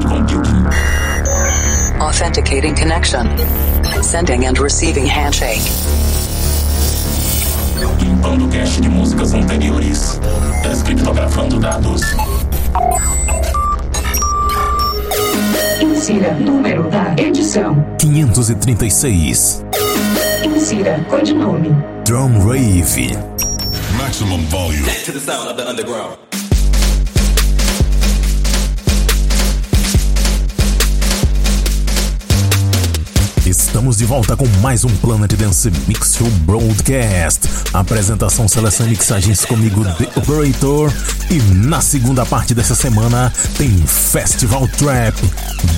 cloud computing. Authenticating connection. Sending and receiving handshake. Limpando cache de músicas anteriores. Descriptografando dados. Insira número da edição. 536. Insira codinome. Drum Rave. Maximum volume. to the sound of the underground. Estamos de volta com mais um Planet Dance Mix Show Broadcast. Apresentação, seleção e mixagens comigo, The Operator. E na segunda parte dessa semana tem Festival Trap.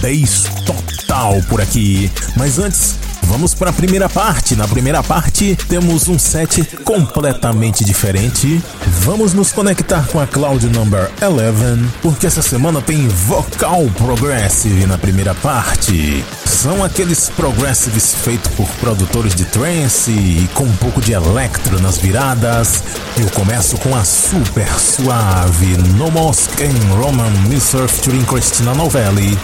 Bass total por aqui. Mas antes, Vamos para a primeira parte. Na primeira parte, temos um set completamente diferente. Vamos nos conectar com a Cloud Number 11, porque essa semana tem Vocal Progressive na primeira parte. São aqueles progressives feitos por produtores de trance e com um pouco de electro nas viradas. Eu começo com a super suave No Mosque and Roman Misser featuring Christina Novelli,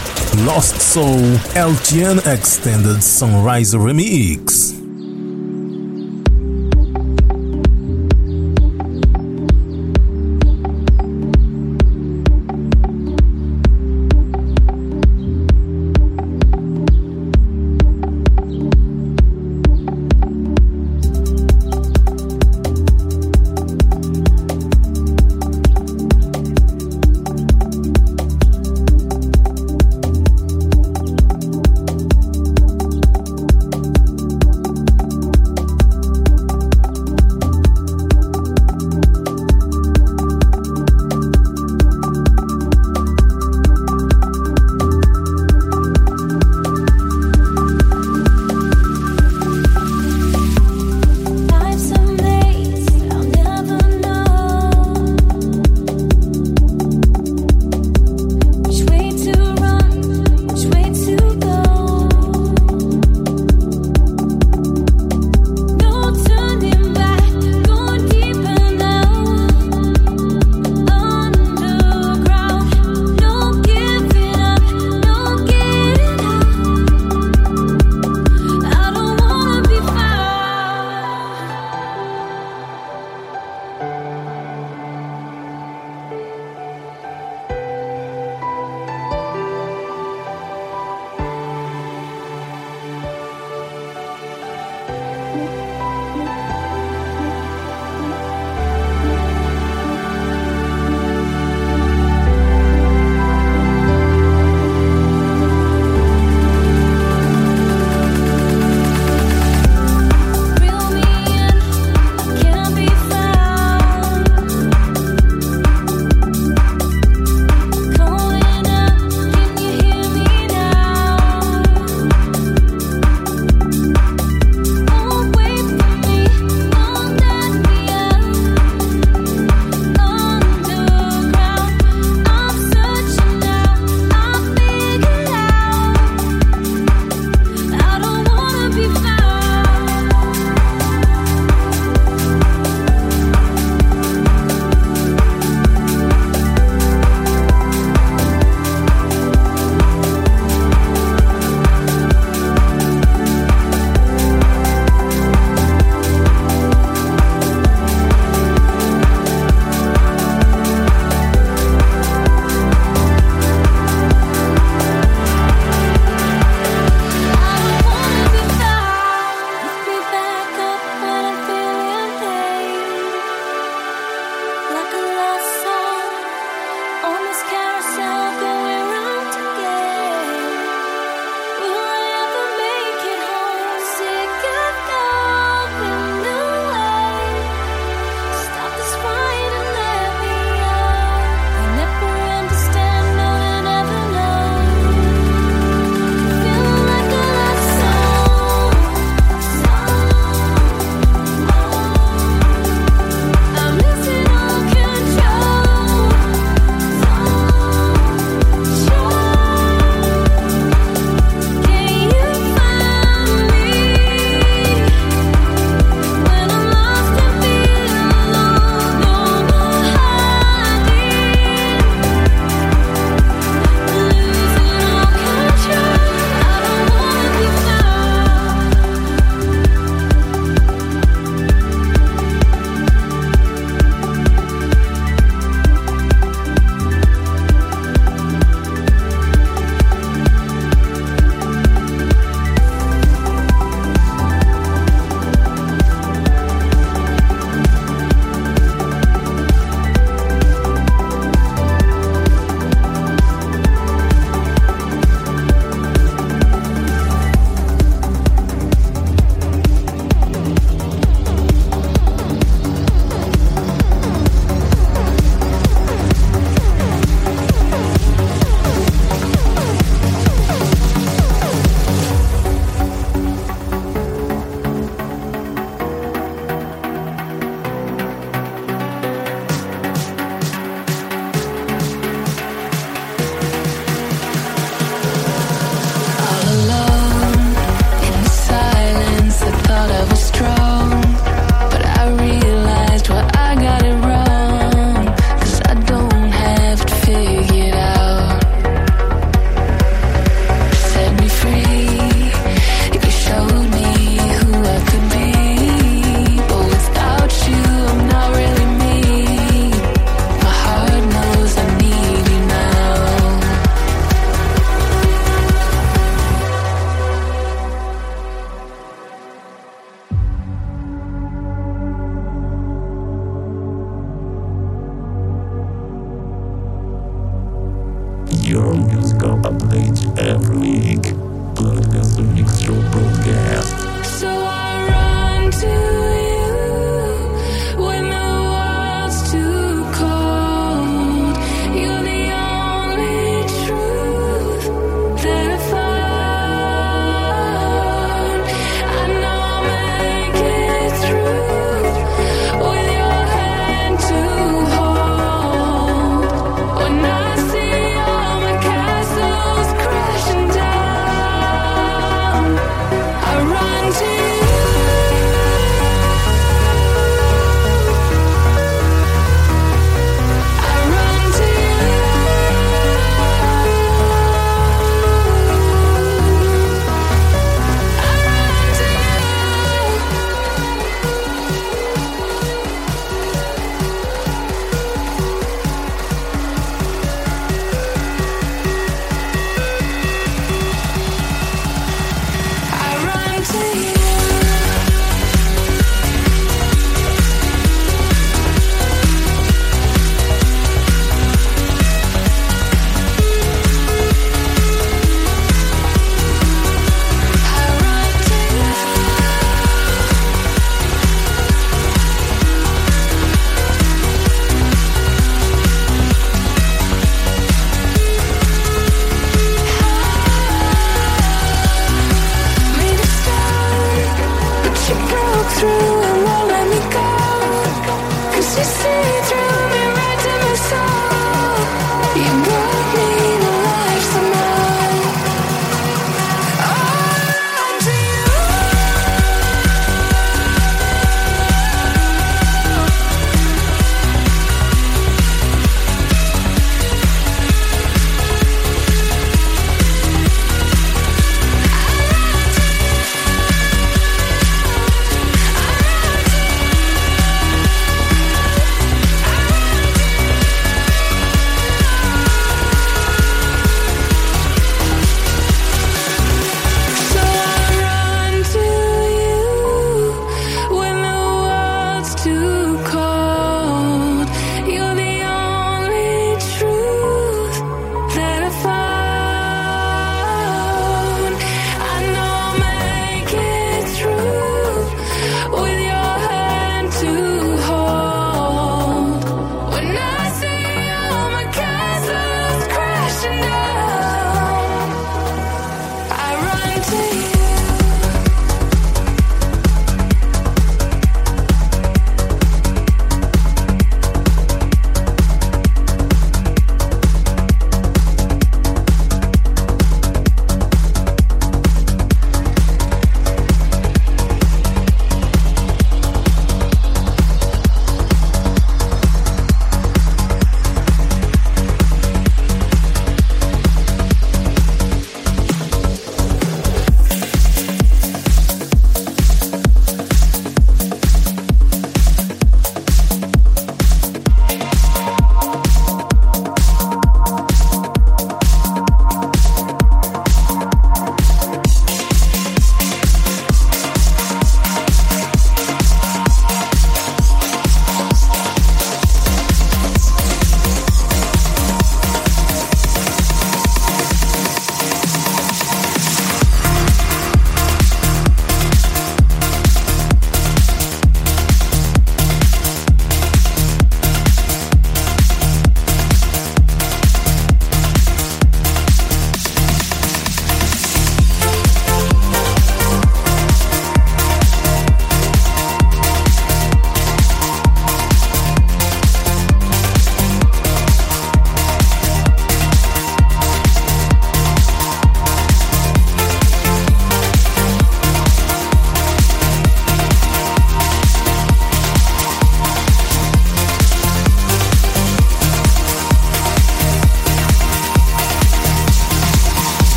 Lost Soul, LTN Extended Sunrise Remix.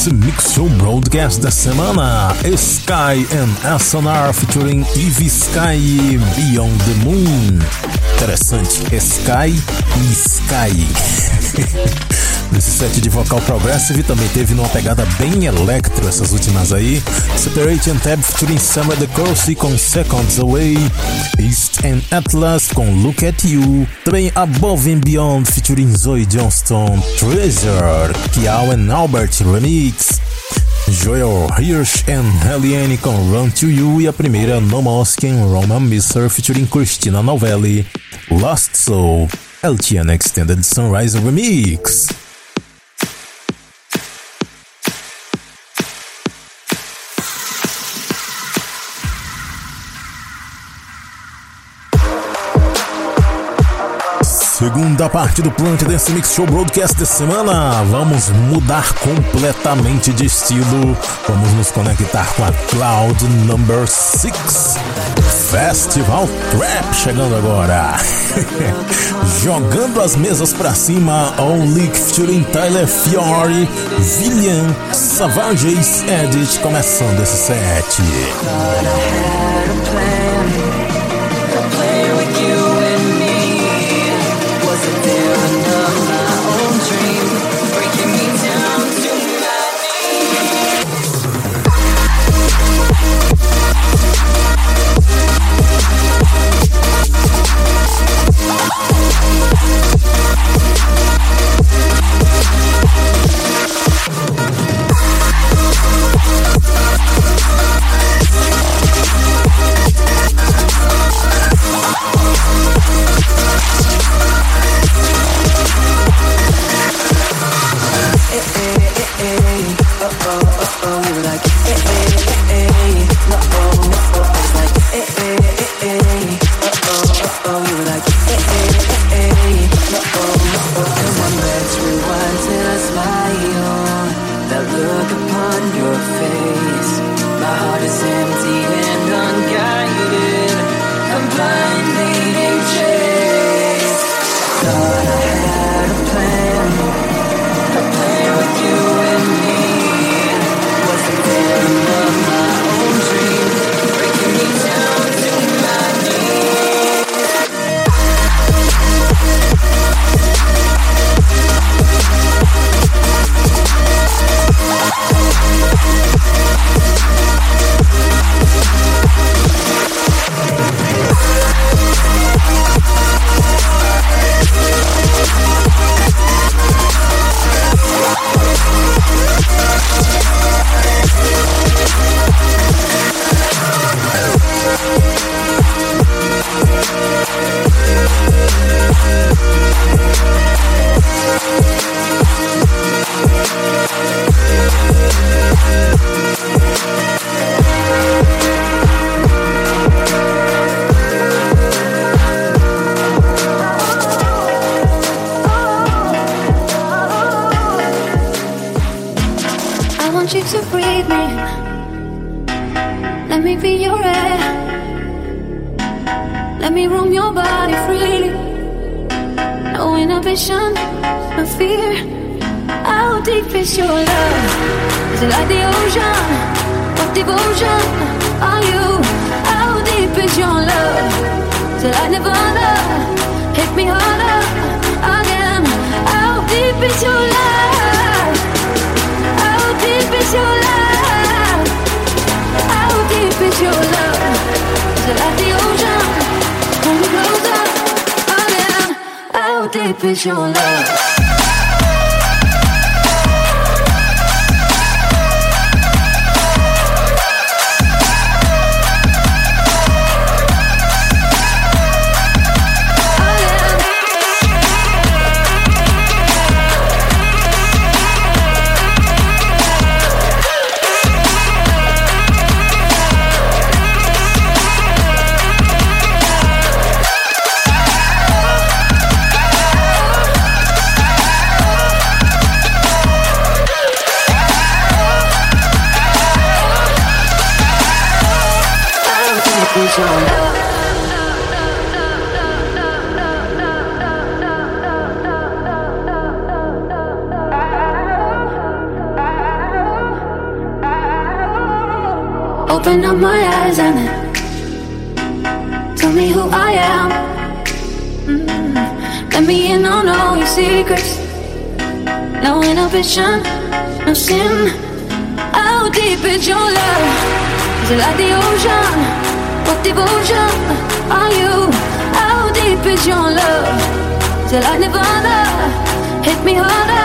Dance Mix Show Broadcast da semana, Sky and SNR featuring Eve Sky Beyond the Moon. Interessante, Sky e Sky. Nesse set de vocal progressive também teve numa pegada bem electro essas últimas aí. Separate and Tab featuring Summer the Corsi com Seconds Away. And Atlas com Look at You. Também Above and Beyond featuring Zoe Johnston. Treasure, Kiao and Albert Remix. Joel Hirsch and Helliane com Run to You e a primeira No Mosque and Roman Misser featuring Christina Novelli. Lost Soul, LTN Extended Sunrise Remix. Segunda parte do Plant Dance Mix Show Broadcast da semana. Vamos mudar completamente de estilo. Vamos nos conectar com a Cloud Number 6. Festival Trap chegando agora. Jogando as mesas pra cima, Only featuring Tyler Fiore, Villian, Savages Edit começando esse set. ambition, no sin. How deep is your love? Is it like the ocean? What devotion are you? How deep is your love? Is it like Nirvana? Hit me harder.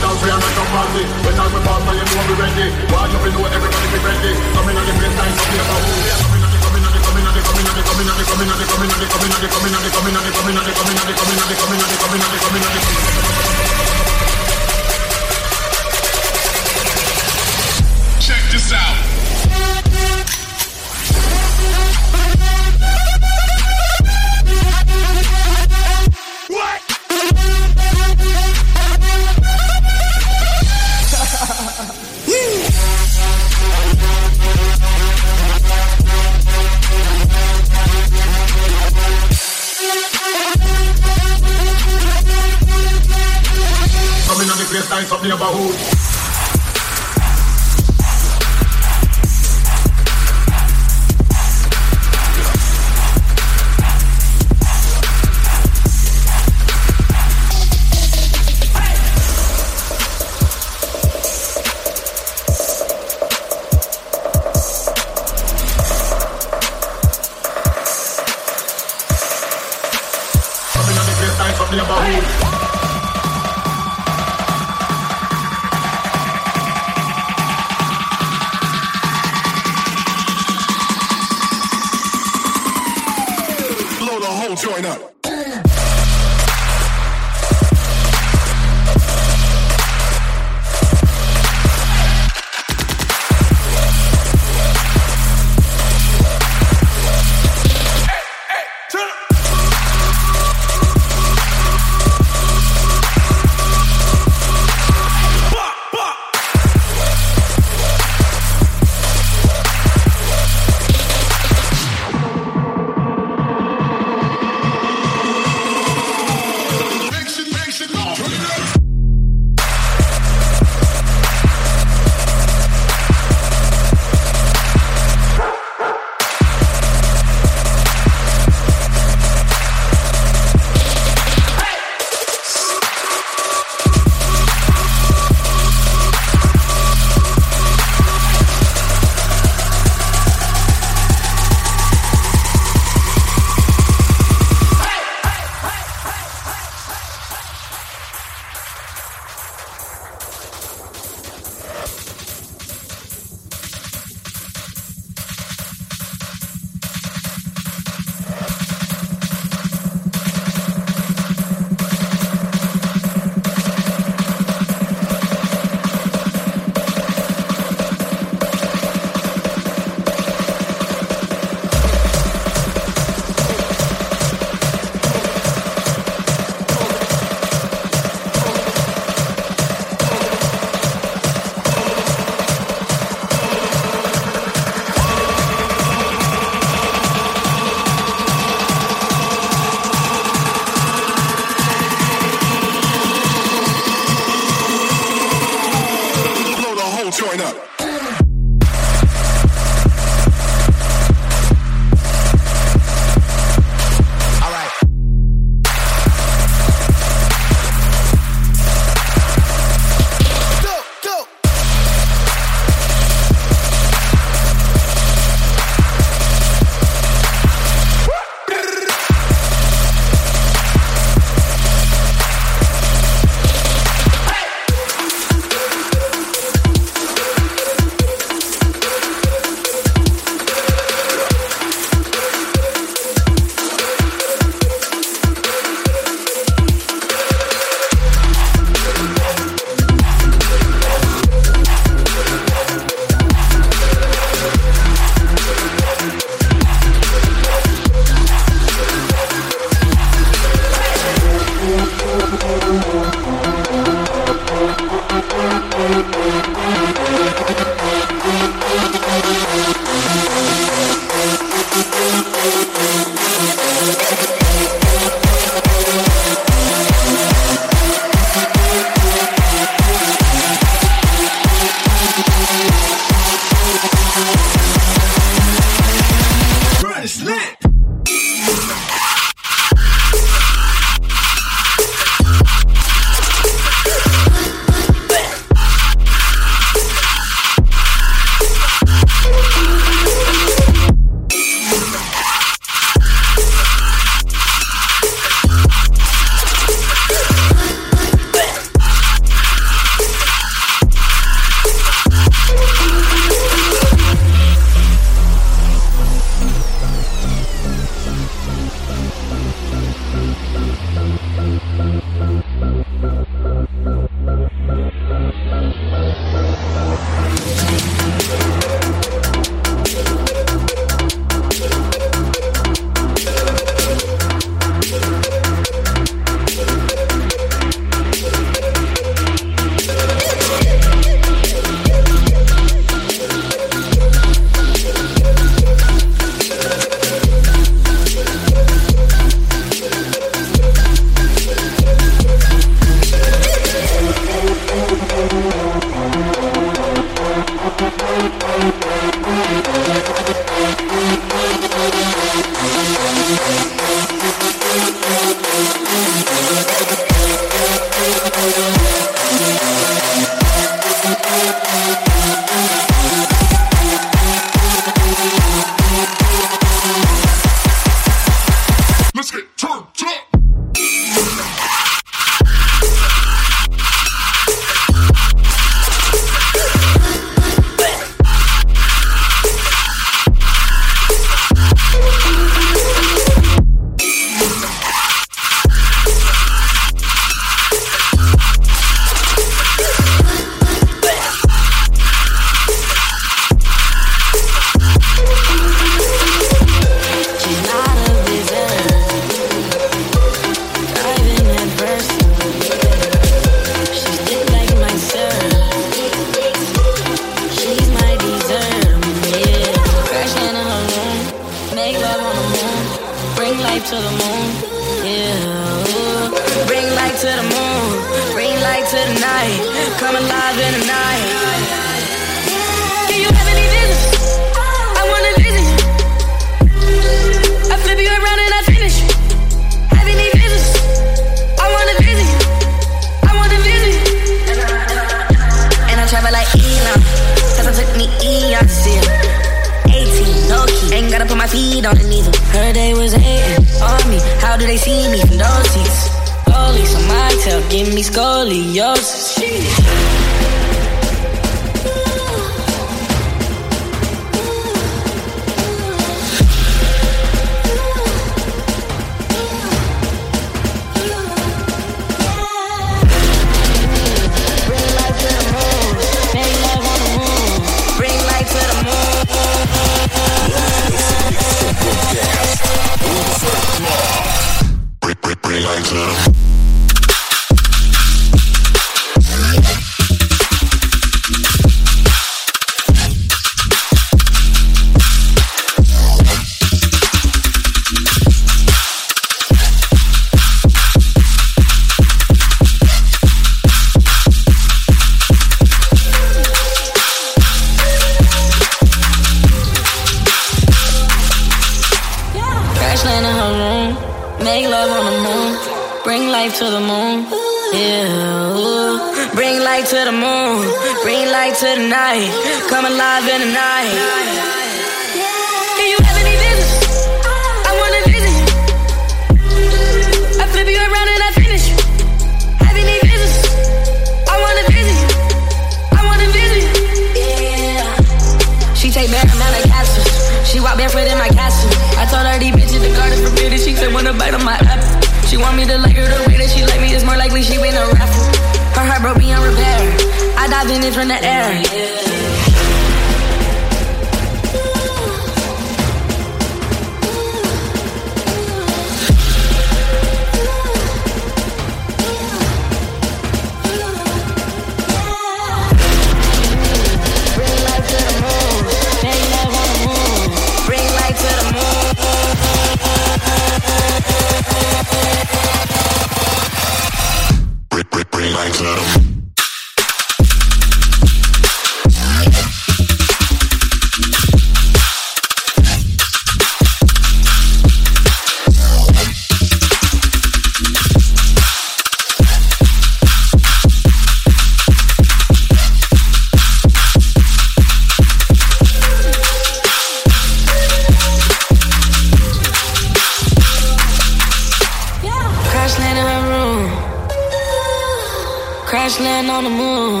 crash land on the moon.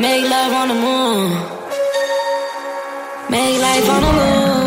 Make love on the moon. Make life on the moon.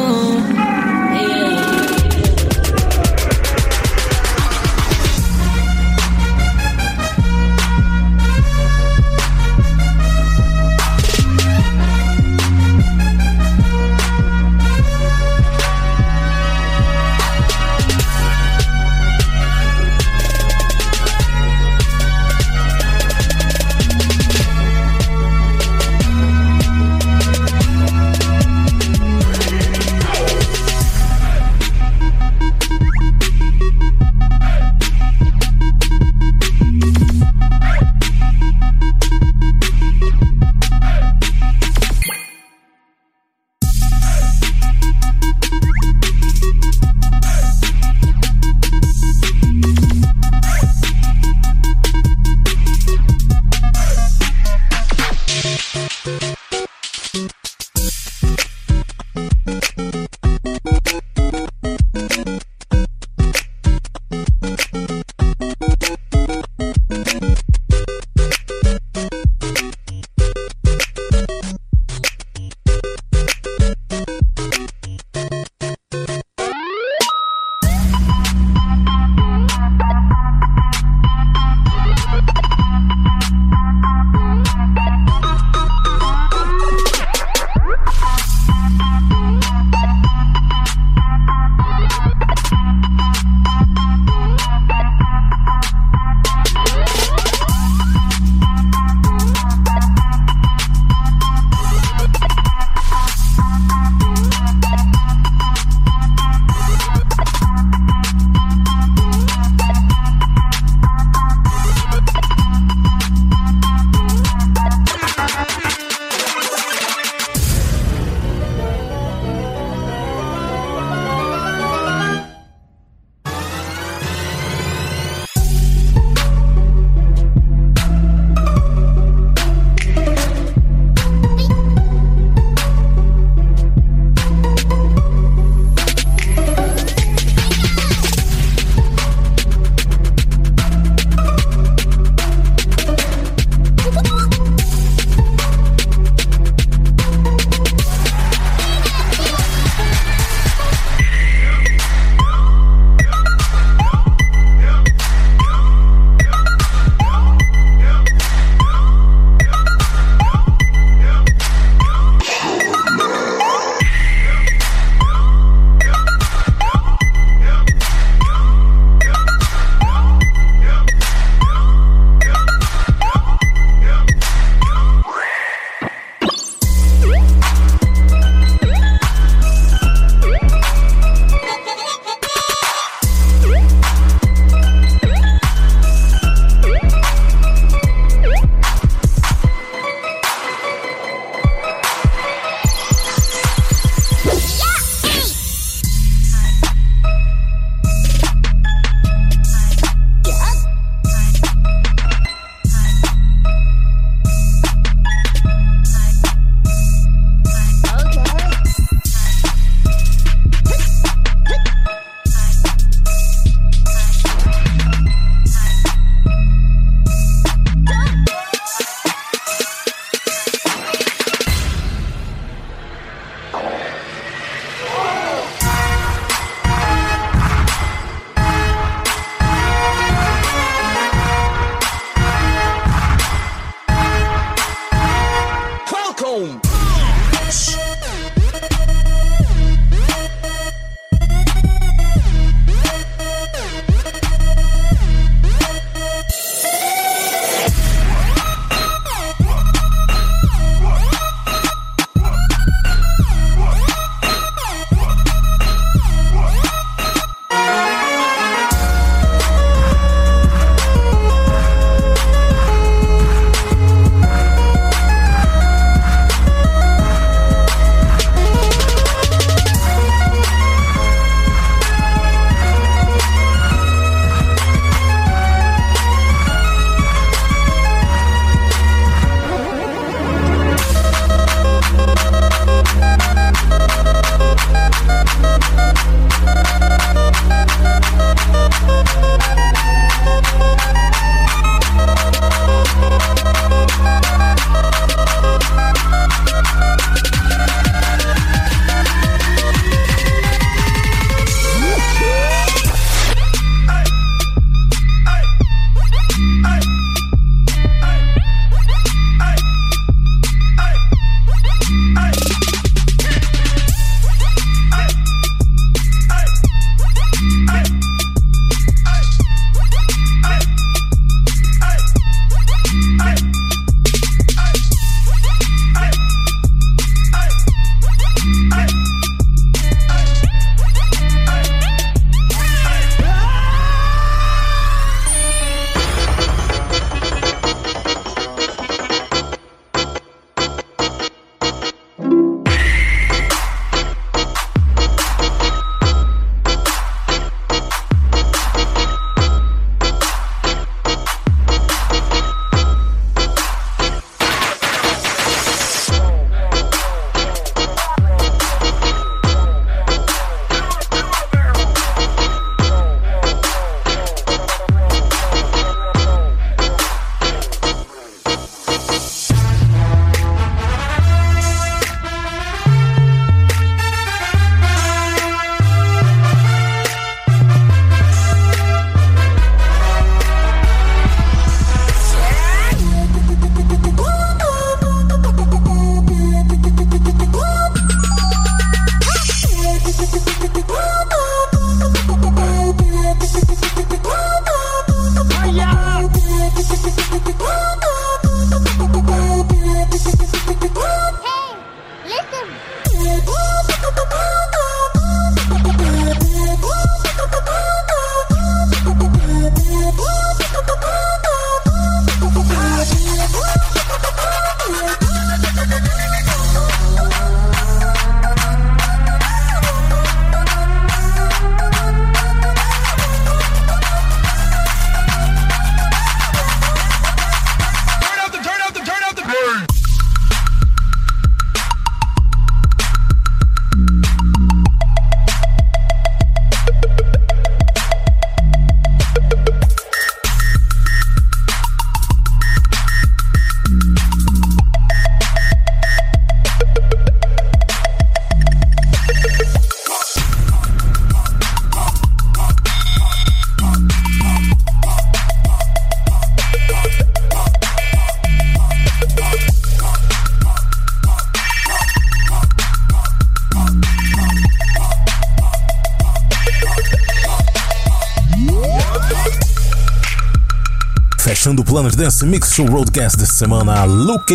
Planet Dance Mix Show Roadcast dessa semana, Luke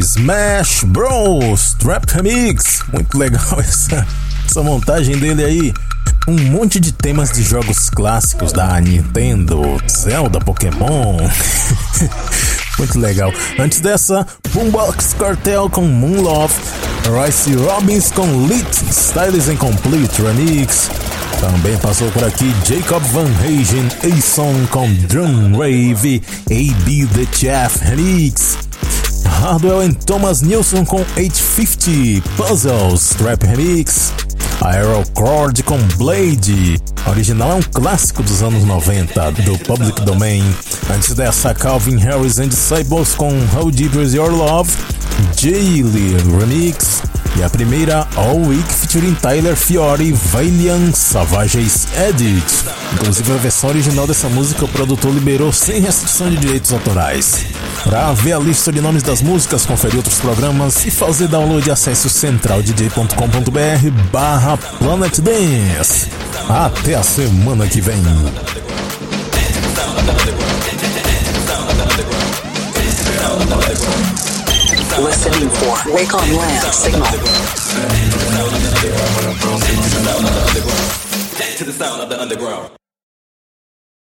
Smash Bros. Trap Remix. Muito legal essa, essa montagem dele aí. Um monte de temas de jogos clássicos da Nintendo, Zelda, Pokémon. Muito legal. Antes dessa, Boombox Cartel com Moon Love, Rice Robbins com Lit Styles Incomplete Remix. Também passou por aqui Jacob Van Hagen, A-Song com Drum Rave, A.B. The Chef Remix. Hardwell and Thomas Nilsson com 850 Puzzles Trap Remix. Aerocord com Blade. Original é um clássico dos anos 90 do Public Domain. Antes dessa, Calvin Harris and Disciples com How Deep Is Your Love. Jaylee Remix. A primeira, All Week featuring Tyler Fiore, Valiant Savages Edit. Inclusive a versão original dessa música o produtor liberou sem restrição de direitos autorais. Para ver a lista de nomes das músicas, conferir outros programas e fazer download, acesse o centraldj.com.br barra Planet Dance. Até a semana que vem. Listening for Wake on Land signal. to the sound of the underground.